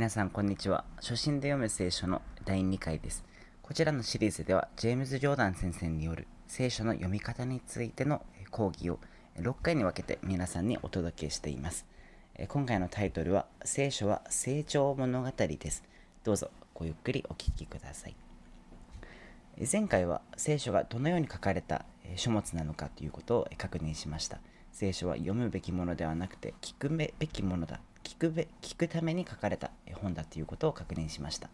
皆さんこんにちは。初心で読む聖書の第2回です。こちらのシリーズではジェームズ・ジョーダン先生による聖書の読み方についての講義を6回に分けて皆さんにお届けしています。今回のタイトルは聖書は成長物語です。どうぞごゆっくりお聞きください。前回は聖書がどのように書かれた書物なのかということを確認しました。聖書は読むべきものではなくて聞くべきものだ。聞くべ聞くために書かれた本だということを確認しました。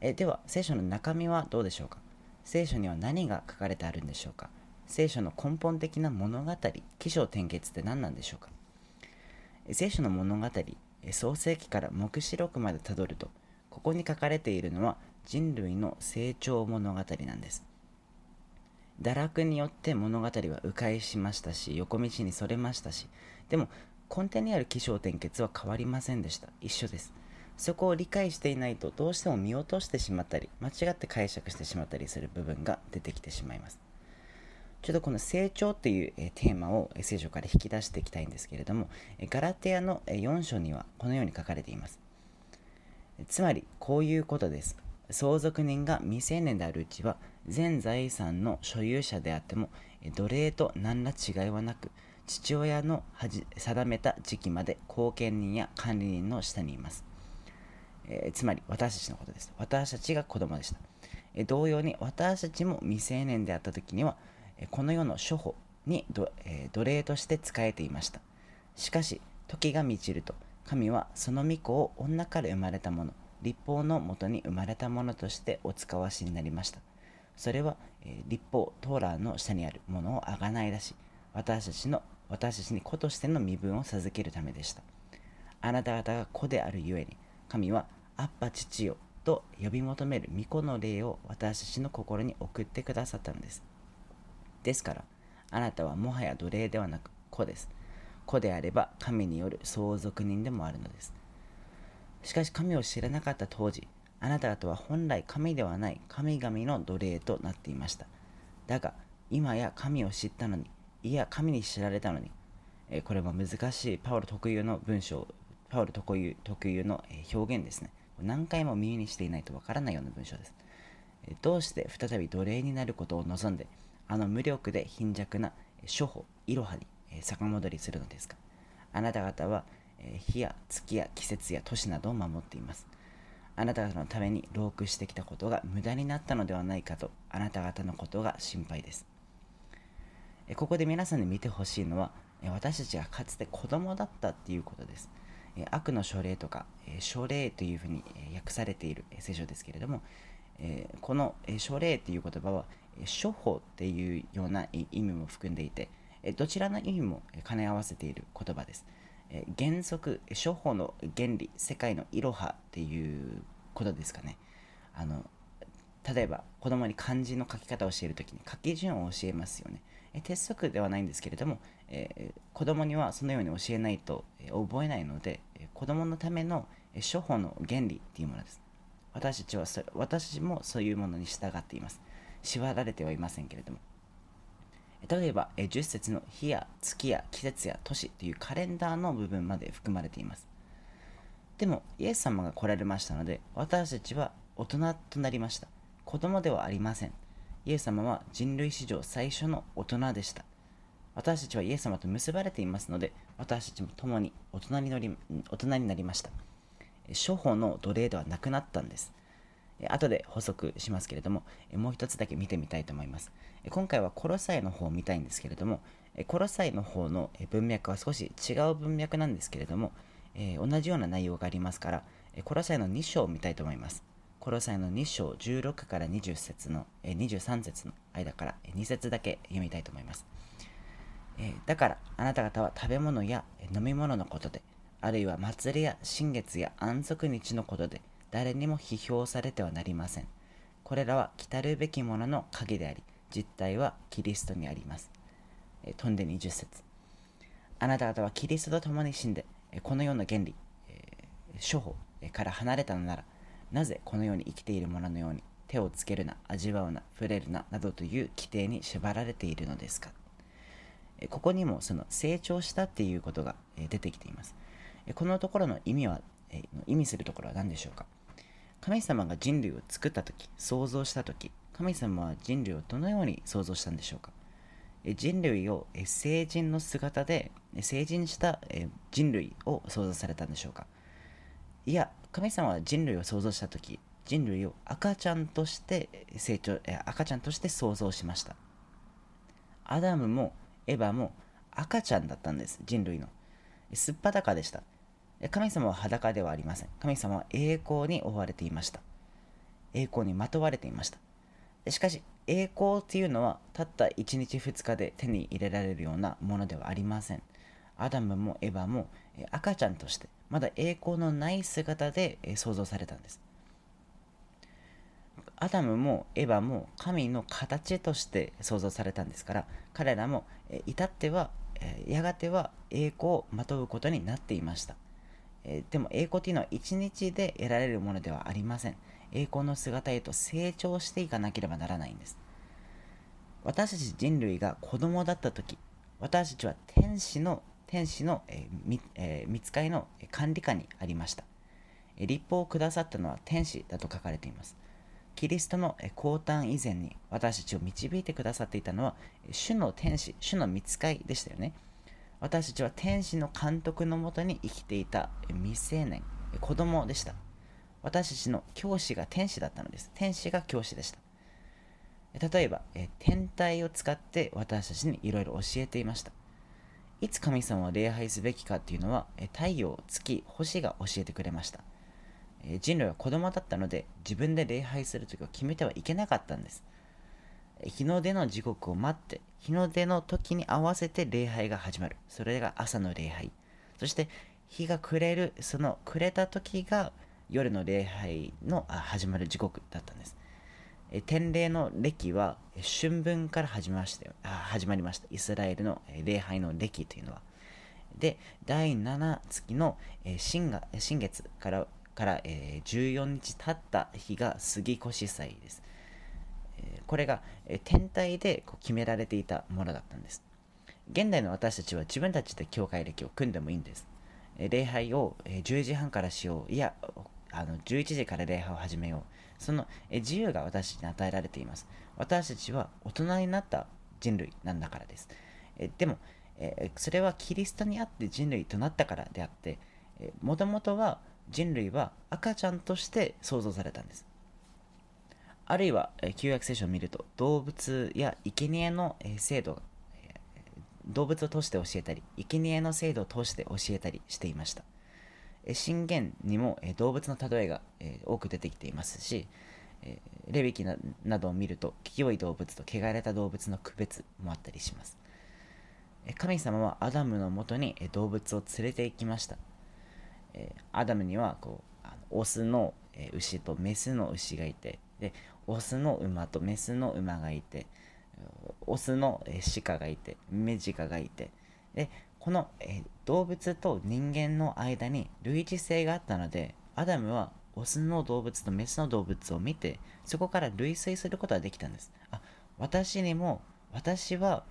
えでは聖書の中身はどうでしょうか？聖書には何が書かれてあるんでしょうか？聖書の根本的な物語起承転結って何なんでしょうか？聖書の物語創世記から黙示録までたどるとここに書かれているのは人類の成長物語なんです。堕落によって物語は迂回しましたし横道にそれましたしでも根底にある起承転結は変わりませんでした。一緒です。そこを理解していないとどうしても見落としてしまったり間違って解釈してしまったりする部分が出てきてしまいます。ちょっとこの成長っていうテーマを聖書から引き出していきたいんですけれどもガラテヤの4章にはこのように書かれています。つまりこういうことです。相続人が未成年であるうちは全財産の所有者であっても奴隷と何ら違いはなく父親の定めた時期まで後見人や管理人の下にいます、えー、つまり私たちのことです。私たちが子供でした、えー、同様に私たちも未成年であった時には、えー、この世の処方にど、え奴隷として仕えていました。しかし時が満ちると神はその御子を女から生まれたもの立法のもとに生まれたものとしてお使わしになりました。それは、え立法トーラーの下にあるものをあがない出し私たちの私たちに子としての身分を授けるためでした。あなた方が子であるゆえに神はアッパ父よと呼び求める御子の霊を私たちの心に送ってくださったのです。ですからあなたはもはや奴隷ではなく子です。子であれば神による相続人でもあるのです。しかし神を知らなかった当時あなた方は本来神ではない神々の奴隷となっていました。だが、今や神を知ったのに、いや、神に知られたのに、え、これも難しいパウロ特有の文章、パウロ特有特有の表現ですね。何回も耳にしていないとわからないような文章です。え、どうして再び奴隷になることを望んで、あの無力で貧弱な諸法、いろはに、え、逆戻りするのですかあなた方は、え日や月や季節や年などを守っています。あなた方のために労苦してきたことが無駄になったのではないかとあなた方のことが心配です。ここで皆さんに見てほしいのは私たちがかつて子供だったっていうことです。悪の書類とか書類というふうに訳されている聖書ですけれどもこの書類という言葉は処方っていうような意味も含んでいてどちらの意味も兼ね合わせている言葉です。原則処方の原理世界のいろはっていうことですかねあの例えば子供に漢字の書き方を教えるときに書き順を教えますよねえ鉄則ではないんですけれども、えー、子供にはそのように教えないと、え、覚えないので、え、子供のための、え処方の原理っていうものです私たちはそ私もそういうものに従っています縛られてはいませんけれども例えば、え10節の日や月や季節や年というカレンダーの部分まで含まれています。でも、イエス様が来られましたので、私たちは大人となりました。子供ではありません。イエス様は人類史上最初の大人でした。私たちはイエス様と結ばれていますので、私たちも共に大人にり大人になりました。処方の奴隷ではなくなったんです。後で補足しますけれども、もう一つだけ見てみたいと思います。今回はコロサイの方を見たいんですけれども、コロサイの方の文脈は少し違う文脈なんですけれども、同じような内容がありますから、コロサイの2章を見たいと思います。コロサイの2章16から20節の23節の間から2節だけ読みたいと思います。だからあなた方は食べ物や飲み物のことで、あるいは祭りや新月や安息日のことで、誰にも批評されてはなりません。これらは来たるべきものの鍵であり、実体はキリストにあります。え飛んで20節あなた方はキリストと共に死んで、この世の原理、えー、処方から離れたのなら、なぜこのように生きている者ののように手をつけるな、味わうな、触れるな、などという規定に縛られているのですか？ここにもその成長したっていうことが出てきています。このところの意味は意味するところは何でしょうか？神様が人類を作った時創造した時神様は人類をどのように創造したんでしょうか？人類を成人の姿で成人した人類を創造されたんでしょうか？いや神様は人類を創造した時人類を赤ちゃんとして成長赤ちゃんとして創造しました。アダムもエヴァも赤ちゃんだったんです人類の。すっぱだかでした。神様は裸ではありません。神様は栄光に覆われていました。栄光にまとわれていました。しかし栄光っていうのはたった1日2日で手に入れられるようなものではありません。アダムもエヴァも赤ちゃんとしてまだ栄光のない姿で創造されたんです。アダムもエヴァも神の形として創造されたんですから彼らも至ってはやがては栄光をまとうことになっていました。でも栄光というのは一日で得られるものではありません。栄光の姿へと成長していかなければならないんです。私たち人類が子供だった時私たちは天使の天使の、えーえー、見つかりの管理下にありました立法をくださったのは天使だと書かれていますキリストの降誕以前に私たちを導いてくださっていたのは主の天使、主の見つかりでしたよね。私たちは天使の監督のもとに生きていた未成年、子供でした。私たちの教師が天使だったのです。天使が教師でした。例えば、天体を使って私たちにいろいろ教えていました。いつ神様を礼拝すべきかっていうのは、太陽、月、星が教えてくれました。人類は子供だったので自分で礼拝する時を決めてはいけなかったんです。日の出の時刻を待って、日の出の時に合わせて礼拝が始まる。それが朝の礼拝。そして日が暮れる、その暮れた時が夜の礼拝の始まる時刻だったんです。天礼の歴は春分から始ましたよ始まりました。イスラエルの礼拝の歴というのは。で、第7月の新が新月からから、14日経った日が杉越祭です。これが、天体で決められていたものだったんです。現代の私たちは自分たちで教会歴を組んでもいいんです。礼拝を、10時半からしよう。いや、あの11時から礼拝を始めよう。その、自由が私たちに与えられています。私たちは大人になった人類なんだからです。えでも、えそれはキリストにあって人類となったからであって、もともとは人類は赤ちゃんとして創造されたんです。あるいは、旧約聖書を見ると、動物や生贄の制度、動物を通して教えたり、生贄の制度を通して教えたりしていました。信玄にも動物の例えが多く出てきていますし、レビキなどを見ると、清い動物と汚れた動物の区別もあったりします。神様はアダムのもとに動物を連れて行きました。アダムにはこうオスの、牛とメスの牛がいてでオスの馬とメスの馬がいてオスの、鹿がいてメジカがいてでこの、え動物と人間の間に類似性があったのでアダムはオスの動物とメスの動物を見てそこから類推することができたんですあ私にも私は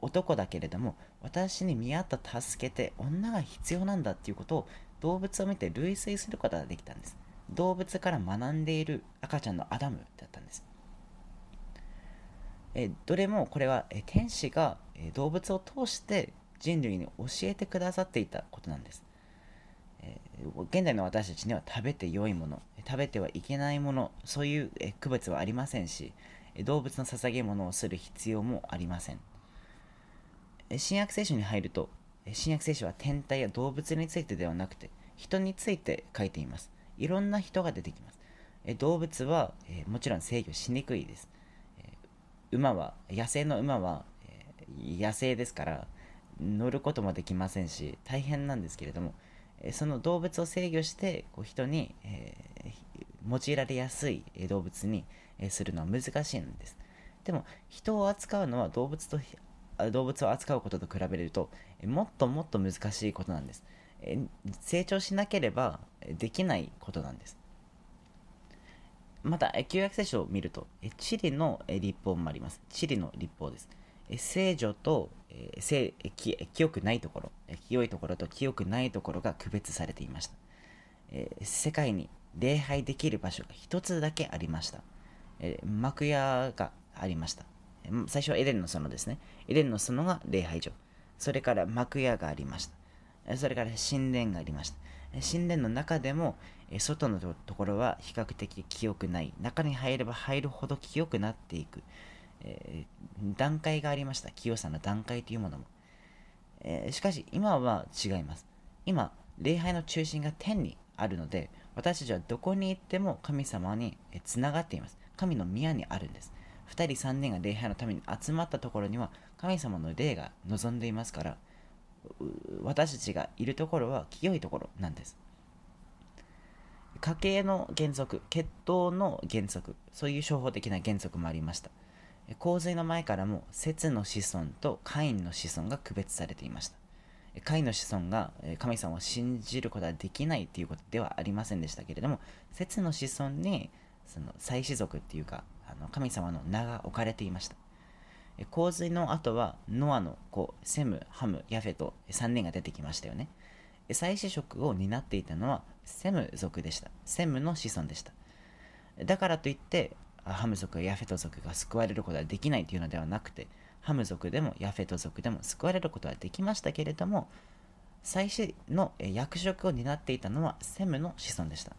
男だけれども私に見合った助けて女が必要なんだっていうことを動物を見て類推することができたんです。動物から学んでいる赤ちゃんのアダムだったんです。えどれもこれはえ天使がえ動物を通して人類に教えてくださっていたことなんです。え現代の私たちには食べて良いもの、食べてはいけないもの、そういうえ区別はありませんし、動物の捧げ物をする必要もありません。新約聖書に入ると、新約聖書は天体や動物についてではなくて人について書いています。いろんな人が出てきます。え動物は、えもちろん制御しにくいです。え馬は、野生の馬は、え野生ですから乗ることもできませんし大変なんですけれども、その動物を制御してこう人に、え用いられやすい動物に、するのは難しいんです。でも人を扱うのは動物と動物を扱うことと比べるともっともっと難しいことなんです。成長しなければできないことなんです。また旧約聖書を見るとチリの立法もあります。チリの立法です。聖女と清くないところ清いところと清くないところが区別されていましたえー、世界に礼拝できる場所が一つだけありました。えー、幕屋がありました。最初はエレンの園ですね。エレンの園が礼拝所。それから幕屋がありました。それから神殿がありました。神殿の中でも、外のところは比較的清くない。中に入れば入るほど清くなっていく。えー、段階がありました。清さの段階というものも。えー、しかし、今は違います。今、礼拝の中心が天にあるので、私たちはどこに行っても神様につながっています。神の宮にあるんです。2人3人が礼拝のために集まったところには神様の霊が望んでいますから私たちがいるところは清いところなんです家計の原則血統の原則そういう商法的な原則もありました洪水の前からも節の子孫とカインの子孫が区別されていましたカインの子孫が神様を信じることはできないということではありませんでしたけれども節の子孫にその祭司族っていうかあの神様の名が置かれていました。洪水の後はノアの子、セム、ハム、ヤフェと3人が出てきましたよね。祭司職を担っていたのはセム族でした。セムの子孫でした。だからといって、ハム族やヤフェト族が救われることはできないというのではなくて、ハム族でもヤフェト族でも救われることはできましたけれども、祭司の役職を担っていたのはセムの子孫でした。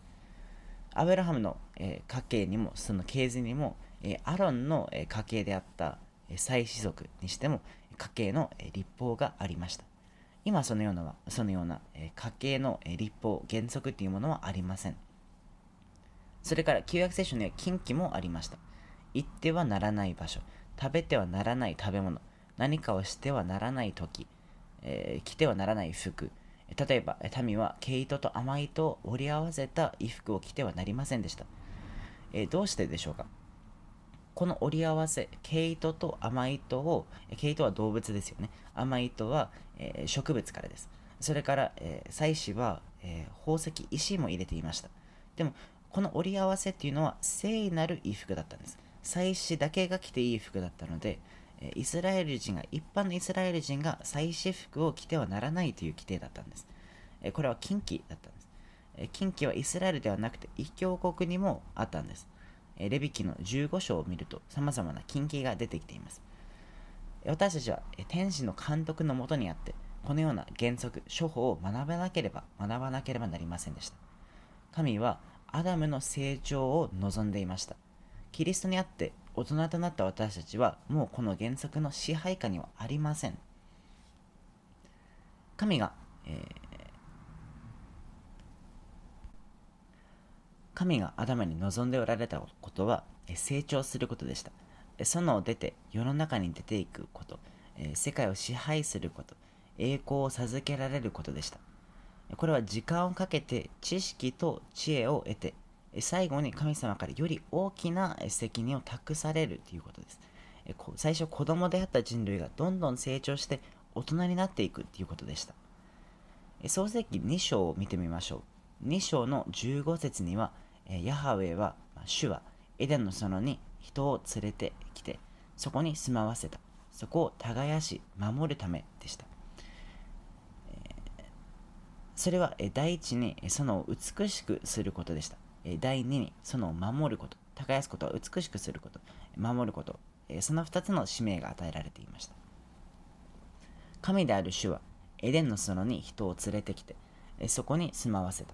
アブラハムの、家系にもその系図にも、アロンの、家系であった、え祭司族にしても家系の、立法がありました今そのようなそのような、家系の、立法原則というものはありませんそれから旧約聖書には禁忌もありました。行ってはならない場所。食べてはならない食べ物。何かをしてはならない時、え着てはならない服。例えば民は毛糸と甘糸を織り合わせた衣服を着てはなりませんでした、えー、どうしてでしょうか？この織り合わせ毛糸と甘糸を毛糸は動物ですよね。甘糸は、えー、植物からです。それから、えー、祭司は、えー、宝石石も入れていました。でもこの織り合わせっていうのは聖なる衣服だったんです祭司だけが着ていい服だったのでイスラエル人が、一般のイスラエル人が祭祀服を着てはならないという規定だったんです。これは近畿だったんです。近畿はイスラエルではなくて異教国にもあったんです。レビキの15章を見ると様々な近畿が出てきています。私たちは天使の監督のもとにあって、このような原則、処方を学ばなければ、学ばなければなりませんでした。神はアダムの成長を望んでいました。キリストにあって大人となった私たちはもうこの原則の支配下にはありません。神が、えー、神がアダムに望んでおられたことは成長することでした。園を出て世の中に出ていくこと、世界を支配すること、栄光を授けられることでした。これは時間をかけて知識と知恵を得て最後に神様からより大きな責任を託されるということです。最初子供であった人類がどんどん成長して大人になっていくということでした。創世記2章を見てみましょう。2章の15節には、ヤハウェは、主はエデンの園に人を連れてきて、そこに住まわせた。そこを耕し、守るためでした。それは第一にその美しくすることでした。第2にその守ること。耕すことは美しくすること。守ること。その2つの使命が与えられていました。神である主はエデンの園に人を連れてきてそこに住まわせた。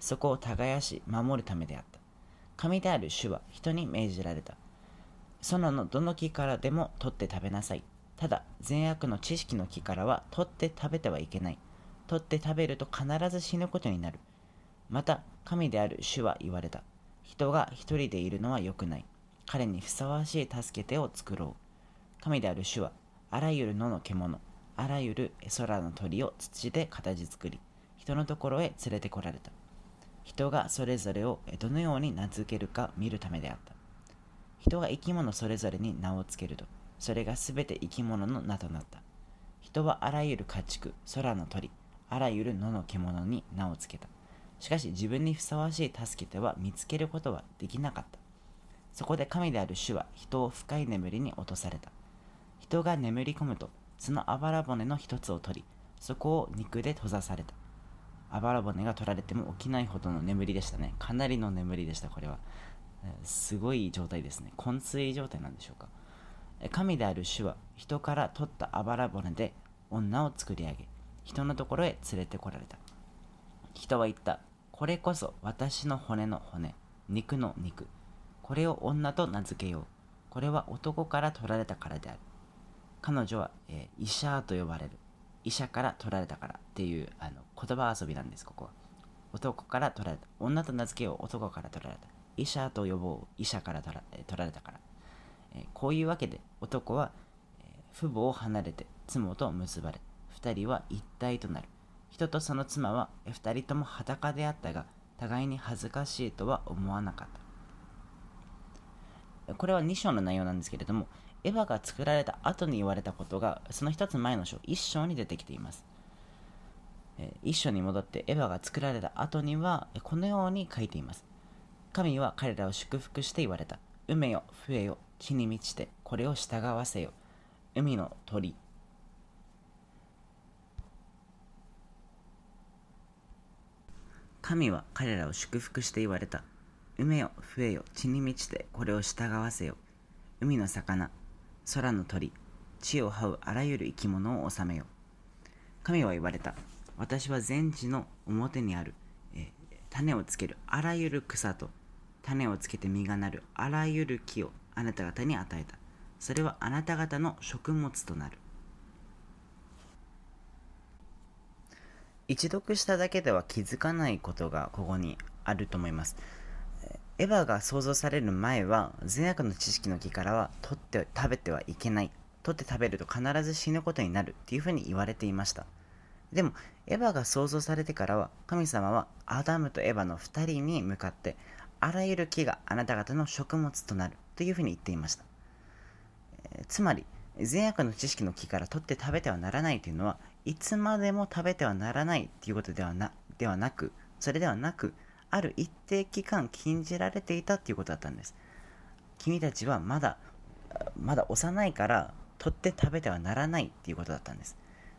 そこを耕し守るためであった。神である主は人に命じられた。園のどの木からでも取って食べなさい。ただ善悪の知識の木からは取って食べてはいけない。取って食べると必ず死ぬことになるまた神である主は言われた。人が一人でいるのは良くない。彼にふさわしい助け手を作ろう。神である主は、あらゆる野の獣、あらゆる空の鳥を土で形作り、人のところへ連れてこられた。人がそれぞれをどのように名付けるか見るためであった。人が生き物それぞれに名を付けると、それがすべて生き物の名となった。人はあらゆる家畜、空の鳥、あらゆる野の獣に名を付けた。しかし自分にふさわしい助け手は見つけることはできなかった。そこで神である主は人を深い眠りに落とされた。人が眠り込むと、そのあばら骨の一つを取り、そこを肉で閉ざされた。あばら骨が取られても起きないほどの眠りでしたねかなりの眠りでしたこれはすごい状態ですね昏睡状態なんでしょうか神である主は人から取ったあばら骨で女を作り上げ人のところへ連れてこられた。人は言った。これこそ私の骨の骨。肉の肉。これを女と名付けよう。これは男から取られたからである。彼女は、えー、医者と呼ばれる。医者から取られたから。っていうあの言葉遊びなんですここは。男から取られた。女と名付けよう。男から取られた。医者と呼ぼう。医者から取ら取られたから、えー、こういうわけで男は、えー、父母を離れて妻と結ばれ二人は一体となる。人とその妻は二人とも裸であったが互いに恥ずかしいとは思わなかった。これは2章の内容なんですけれどもエヴァが作られた後に言われたことがその一つ前の章1章に出てきています。1章に戻ってエヴァが作られた後にはこのように書いています。神は彼らを祝福して言われた。海よ増えよ地に満ちてこれを従わせよ。海の鳥神は彼らを祝福して言われた。海よ増えよ。地に満ちてこれを従わせよ。海の魚。空の鳥。地を這うあらゆる生き物を治めよ。神は言われた。私は全地の表にある、え、種をつけるあらゆる草と。種をつけて実がなる。あらゆる木をあなた方に与えた。それはあなた方の食物となる。一読しただけでは気づかないことがここにあると思います。エヴァが想像される前は善悪の知識の木からは取って食べてはいけない取って食べると必ず死ぬことになるっていうふうに言われていましたでもエヴァが想像されてからは神様はアダムとエヴァの2人に向かってあらゆる木があなた方の食物となるというふうに言っていました。え、つまり、善悪の知識の木から取って食べてはならないというのは、いつまでも食べてはならないということではなではなく、それではなく、ある一定期間禁じられていたということだったんです。君たちはまだ、まだ幼いから取って食べてはならないということだったんです。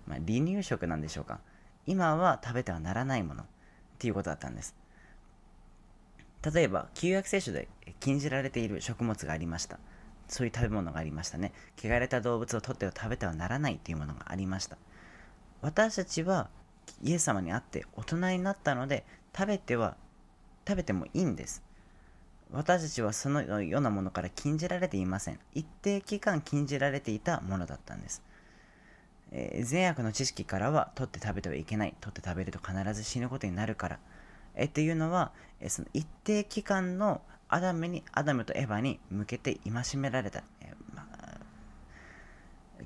まあ、離乳食なんでしょうか。今は食べてはならないものということだったんです。例えば、旧約聖書で禁じられている食物がありました。そういう食べ物がありましたね。汚れた動物を取っては食べてはならないというものがありました。私たちはイエス様に会って大人になったので、食べては、食べてもいいんです。私たちはそのようなものから禁じられていません。一定期間禁じられていたものだったんです。えー、善悪の知識からは取って食べてはいけない。取って食べると必ず死ぬことになるから。えっていうのは、えその一定期間のアダムにアダムとエヴァに向けて戒められた、えまあ、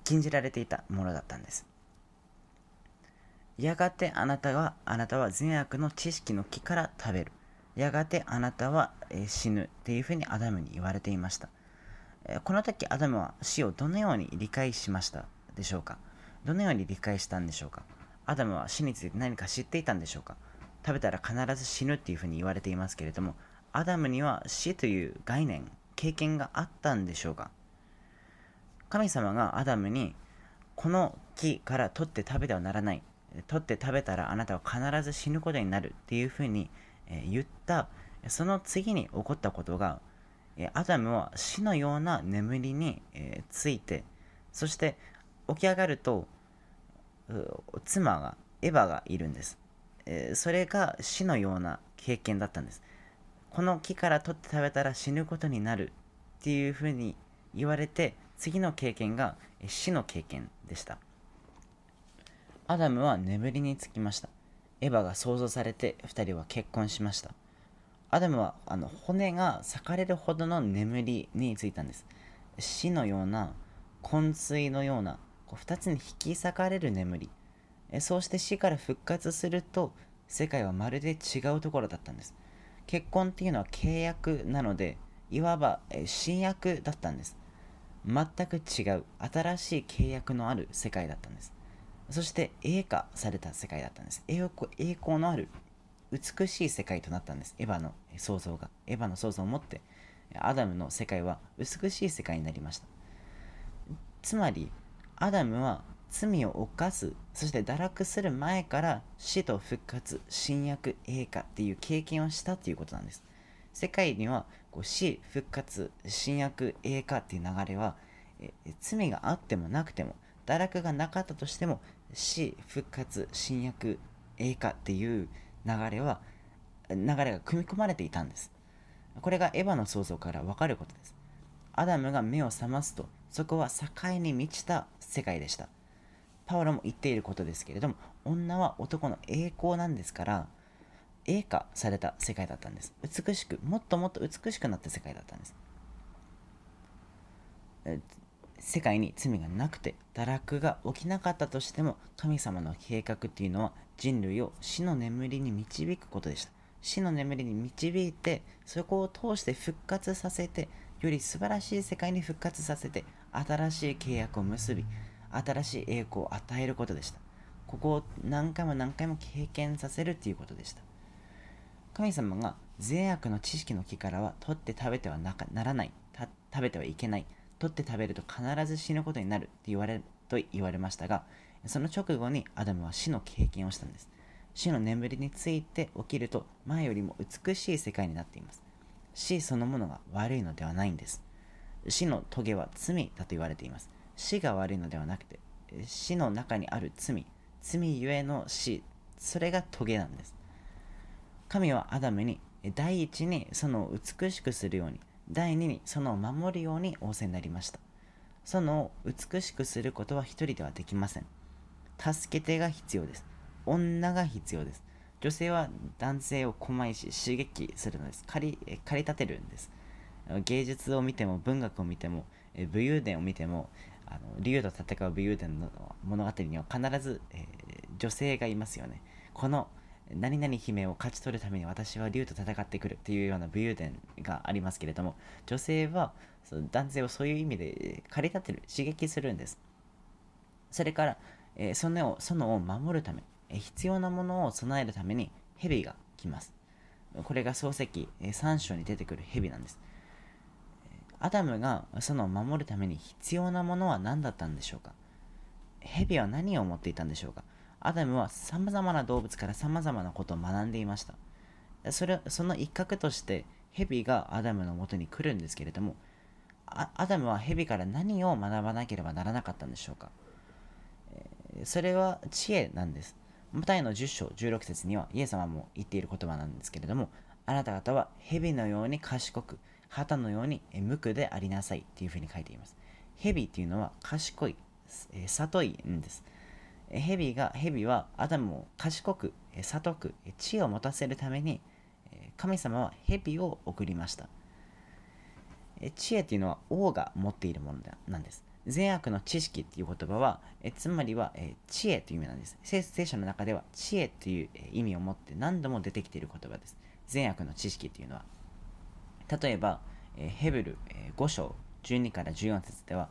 禁じられていたものだったんですやがてあなたはあなたは善悪の知識の木から食べる。やがてあなたは、え死ぬっていうふうにアダムに言われていました、えこの時アダムは死をどのように理解しましたでしょうか？どのように理解したんでしょうか？アダムは死について何か知っていたんでしょうか？食べたら必ず死ぬっていうふうに言われていますけれども、アダムには死という概念、経験があったんでしょうか？神様がアダムに、この木から取って食べてはならない。取って食べたらあなたは必ず死ぬことになるっていうふうに言った、その次に起こったことが、アダムは死のような眠りについて、そして起き上がると、妻が、エヴァがいるんです。えそれが死のような経験だったんです。この木から取って食べたら死ぬことになるっていうふうに言われて、次の経験が死の経験でした。アダムは眠りにつきました。エヴァが想像されて2人は結婚しました。アダムはあの骨が裂かれるほどの眠りについたんです。死のような、昏睡のような、こう2つに引き裂かれる眠り。そうして死から復活すると世界はまるで違うところだったんです結婚っていうのは契約なのでいわば新約だったんです全く違う新しい契約のある世界だったんですそして栄華された世界だったんです。栄光のある美しい世界となったんです。エヴァの創造が。エヴァの創造をもってアダムの世界は美しい世界になりました。つまりアダムは罪を犯すそして堕落する前から死と復活新約栄華っていう経験をしたっていうことなんです。世界にはこう死復活新約栄華っていう流れはえ罪があってもなくても堕落がなかったとしても死復活新約栄華っていう流れは流れが組み込まれていたんです。これがエヴァの創造から分かることです。アダムが目を覚ますとそこは境に満ちた世界でした。パウロも言っていることですけれども女は男の栄光なんですから栄華された世界だったんです。美しくもっともっと美しくなった世界だったんです。世界に罪がなくて堕落が起きなかったとしても神様の計画っていうのは人類を死の眠りに導くことでした。死の眠りに導いてそこを通して復活させてより素晴らしい世界に復活させて新しい契約を結び新しい栄光を与えることでした。ここを何回も何回も経験させるということでした。神様が善悪の知識の木からは取って食べてはならない。食べてはいけない。取って食べると必ず死ぬことになるって言われと言われましたがその直後にアダムは死の経験をしたんです。死の眠りについて起きると前よりも美しい世界になっています。死そのものが悪いのではないんです。死の棘は罪だと言われています。死が悪いのではなくて死の中にある罪。罪ゆえの死。それが棘なんです。神はアダムに第一にその美しくするように第二にそのを守るように仰せになりました。そのを美しくすることは一人ではできません。助け手が必要です。女が必要です。女性は男性を狛石刺激するのです。駆り駆り立てるんです。芸術を見ても文学を見ても武勇伝を見てもあの竜と戦う武勇伝の物語には必ず、えー、女性がいますよね。この何々姫を勝ち取るために私は竜と戦ってくるっていうような武勇伝がありますけれども女性はその男性をそういう意味で駆り立てる刺激するんです。それから、えー、そのをそのを守るため、えー、必要なものを備えるために蛇が来ます。これが漱石、えー、3章に出てくる蛇なんです。アダムがそのを守るために必要なものは何だったんでしょうか？蛇は何を持っていたんでしょうか？アダムは様々な動物から様々なことを学んでいました。それその一角として蛇がアダムのもとに来るんですけれどもアダムは蛇から何を学ばなければならなかったんでしょうか、え、それは知恵なんです。マタイの10章16節にはイエス様も言っている言葉なんですけれどもあなた方は蛇のように賢く旗のように無垢でありなさいっていうふうに書いています。蛇っていうのは賢い、えー、里いんです。蛇が蛇はアダムを賢く悟く知恵を持たせるために神様は蛇を送りました。知恵というのは王が持っているものなんです。善悪の知識という言葉はえつまりはえ知恵という意味なんです。聖書の中では知恵という意味を持って何度も出てきている言葉です。善悪の知識というのは。例えばヘブル5章12から14節では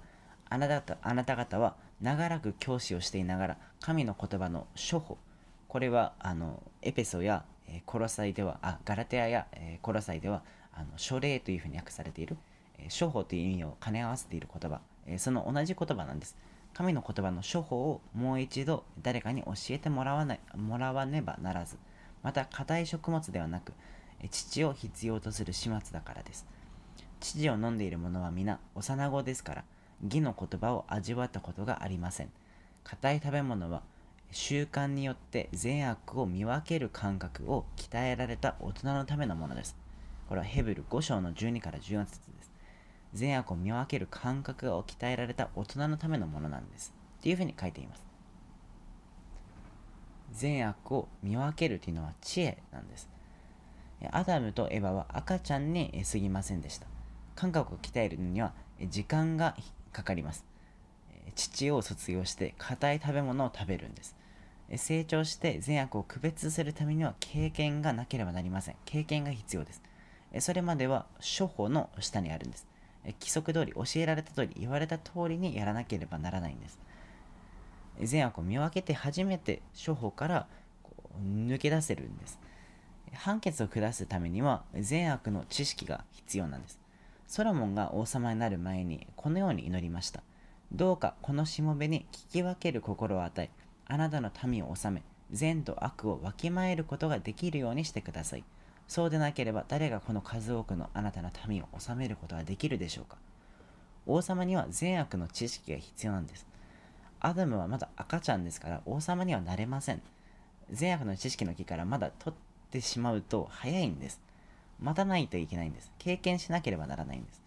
あなたあなた方は長らく教師をしていながら神の言葉の処方これはあのエペソや、え、コロサイではあガラテアや、え、コロサイではあの書類というふうに訳されている、えー、処方という意味を兼ね合わせている言葉、え、その同じ言葉なんです。神の言葉の処方をもう一度誰かに教えてもらわないもらわねばならず。また硬い食物ではなく父を必要とする始末だからです。父を飲んでいる者は皆幼子ですから義の言葉を味わったことがありません。硬い食べ物は習慣によって善悪を見分ける感覚を鍛えられた大人のためのものです。これはヘブル5章の12から14節です。善悪を見分ける感覚を鍛えられた大人のためのものなんです。っていうふうに書いています。善悪を見分けるというのは知恵なんです。アダムとエヴァは赤ちゃんに過ぎませんでした。感覚を鍛えるには時間がかかります。父を卒業して硬い食べ物を食べるんです。成長して善悪を区別するためには経験がなければなりません。経験が必要です。それまでは処方の下にあるんです。規則通り、教えられた通り、言われた通りにやらなければならないんです。善悪を見分けて初めて処方から抜け出せるんです。判決を下すためには善悪の知識が必要なんです。ソロモンが王様になる前にこのように祈りました。どうかこのしもべに聞き分ける心を与え、あなたの民を治め、善と悪をわきまえることができるようにしてください。そうでなければ誰がこの数多くのあなたの民を治めることができるでしょうか王様には善悪の知識が必要なんです。アダムはまだ赤ちゃんですから王様にはなれません。善悪の知識の木からまだ取ってしまうと早いんです。待たないといけないんです。経験しなければならないんです。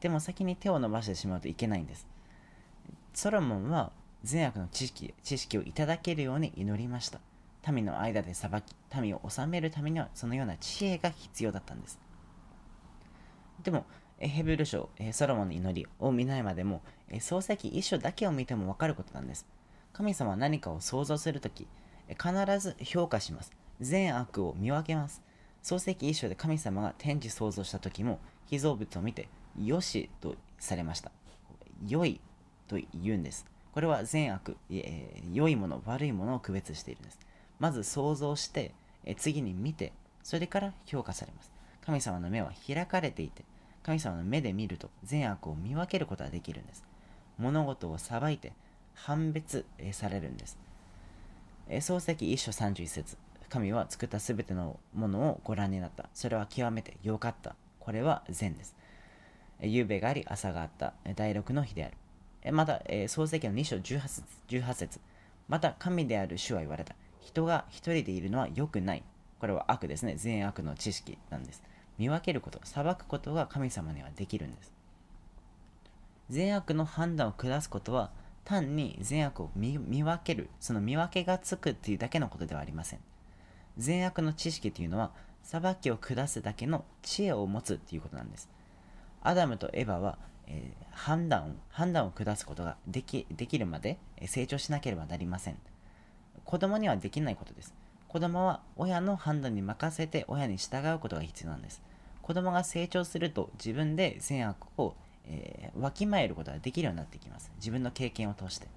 でも先に手を伸ばしてしまうといけないんです。ソロモンは善悪の知識知識をいただけるように祈りました。民の間で裁き、民を治めるためにはそのような知恵が必要だったんです。でも、ヘブル書、ソロモンの祈りを見ないまでも、創世記一書だけを見てもわかることなんです。神様は何かを想像するとき、必ず評価します。善悪を見分けます。創世記一書で神様が天地創造した時も、被造物を見て、よしとされました。良いと言うんです。これは善悪、えー、良いもの、悪いものを区別しているんです。まず想像して、え次に見て、それから評価されます。神様の目は開かれていて、神様の目で見ると善悪を見分けることができるんです。物事を裁いて判別されるんです。え漱石一書31節神は作ったすべてのものをご覧になった。それは極めて良かった。これは善です。夕べがあり、朝があった。第六の日である。また、漱石の2章18節 ,18 節また、神である主は言われた。人が一人でいるのは良くない。これは悪ですね。善悪の知識なんです。見分けること、裁くことが神様にはできるんです。善悪の判断を下すことは、単に善悪を見分ける、その見分けがつくっていうだけのことではありません。善悪の知識というのは、裁きを下すだけの知恵を持つっていうことなんです。アダムとエヴァは、えー、判断判断を下すことができできるまで成長しなければなりません。子供にはできないことです。子供は親の判断に任せて親に従うことが必要なんです。子供が成長すると自分で善悪を、えー、わきまえることができるようになってきます。自分の経験を通して。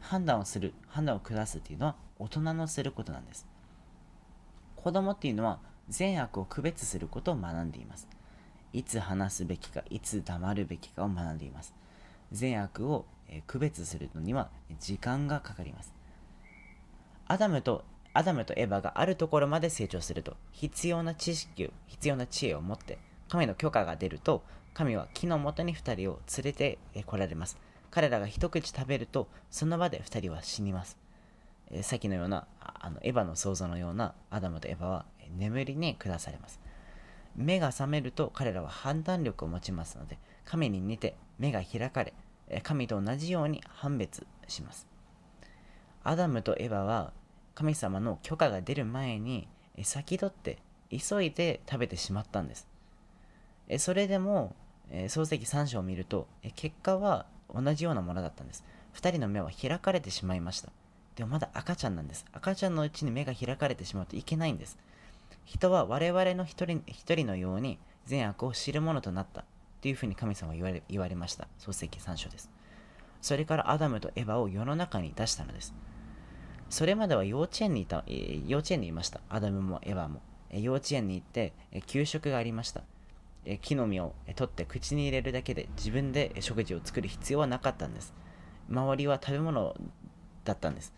判断をする、判断を下すっていうのは大人のすることなんです。子供っていうのは善悪を区別することを学んでいます。いつ話すべきか、いつ黙るべきかを学んでいます。善悪を、区別するのには時間がかかります。アダムとアダムとエヴァがあるところまで成長すると、必要な知識を、必要な知恵を持って、神の許可が出ると、神は木の元に2人を連れて来られます。彼らが一口食べると、その場で2人は死にます。え、さっきのような、あのエヴァの想像のようなアダムとエヴァは眠りに下されます。目が覚めると彼らは判断力を持ちますので、神に似て目が開かれ、神と同じように判別します。アダムとエヴァは神様の許可が出る前に先取って急いで食べてしまったんです。それでも漱石3章を見ると結果は同じようなものだったんです。2人の目は開かれてしまいました。でもまだ赤ちゃんなんです。赤ちゃんのうちに目が開かれてしまうといけないんです。人は我々の一人一人のように善悪を知るものとなったというふうに神様は言われ言われました。漱石3章です。それからアダムとエヴァを世の中に出したのです。それまでは幼稚園にいた、えー、幼稚園にいました。アダムもエヴァも。えー、幼稚園に行って、えー、給食がありました。え木の実を、取って口に入れるだけで自分で食事を作る必要はなかったんです。周りは食べ物だったんです。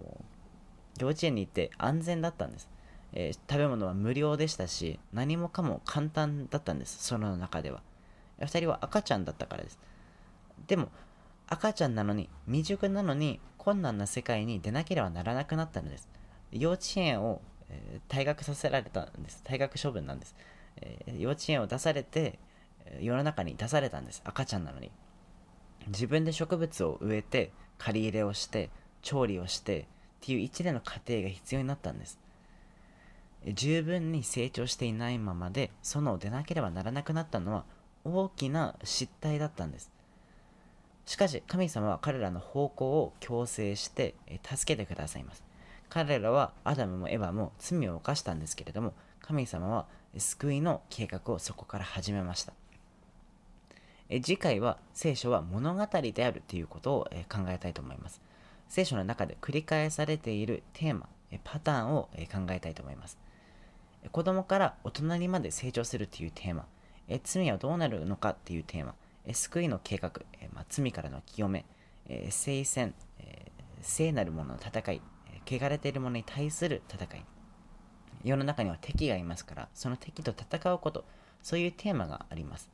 もう幼稚園に行って安全だったんです。え食べ物は無料でしたし、何もかも簡単だったんです。その中では。2人は赤ちゃんだったからです。でも、赤ちゃんなのに、未熟なのに、困難な世界に出なければならなくなったのです。幼稚園を、えー、退学させられたんです。退学処分なんです。えー、幼稚園を出されて、世の中に出されたんです。赤ちゃんなのに。自分で植物を植えて、借り入れをして、調理をして、っていう一連の過程が必要になったんです。十分に成長していないままで、園を出なければならなくなったのは、大きな失態だったんです。しかし神様は彼らの方向を強制して助けてくださいます。彼らはアダムもエヴァも罪を犯したんですけれども、神様は救いの計画をそこから始めました。次回は聖書は物語であるということを考えたいと思います。聖書の中で繰り返されているテーマ、パターンを考えたいと思います。子供から大人にまで成長するというテーマ、罪はどうなるのかっていうテーマ、救いの計画、まあ、罪からの清め、聖戦、聖なる者の戦い、汚れている者に対する戦い。世の中には敵がいますから、その敵と戦うこと、そういうテーマがあります。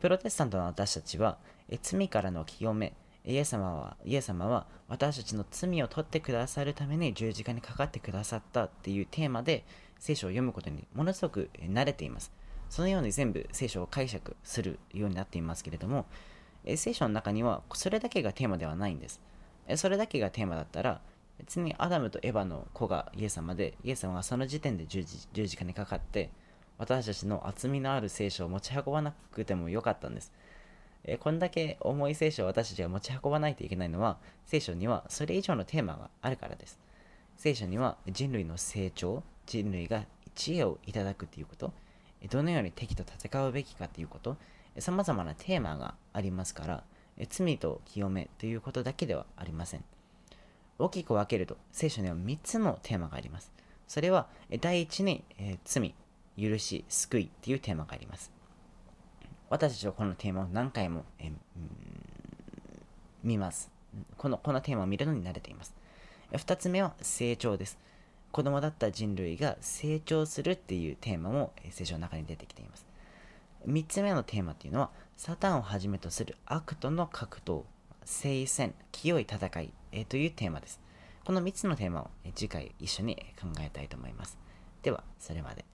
プロテスタントの私たちは、罪からの清め、イエス様は、イエス様は私たちの罪を取ってくださるために十字架にかかってくださったっていうテーマで聖書を読むことにものすごく慣れています。そのように全部聖書を解釈するようになっていますけれども、聖書の中にはそれだけがテーマではないんです。それだけがテーマだったら、別にアダムとエヴァの子がイエス様で、イエス様がその時点で十字十字架にかかって、私たちの厚みのある聖書を持ち運ばなくてもよかったんです。えこんだけ重い聖書を私たちが持ち運ばないといけないのは、聖書にはそれ以上のテーマがあるからです。聖書には人類の成長、人類が知恵をいただくということ、どのように敵と戦うべきかということ、さまざまなテーマがありますから、罪と清めということだけではありません。大きく分けると、聖書には3つのテーマがあります。それは、第一に、え罪、許し、救いというテーマがあります。私たちはこのテーマを何回も、え見ます。このこのテーマを見るのに慣れています。2つ目は成長です。子供だった人類が成長するっていうテーマも聖書の中に出てきています。3つ目のテーマっていうのは、サタンをはじめとする悪との格闘、聖戦、清い戦い、えというテーマです。この3つのテーマを次回一緒に考えたいと思います。では、それまで。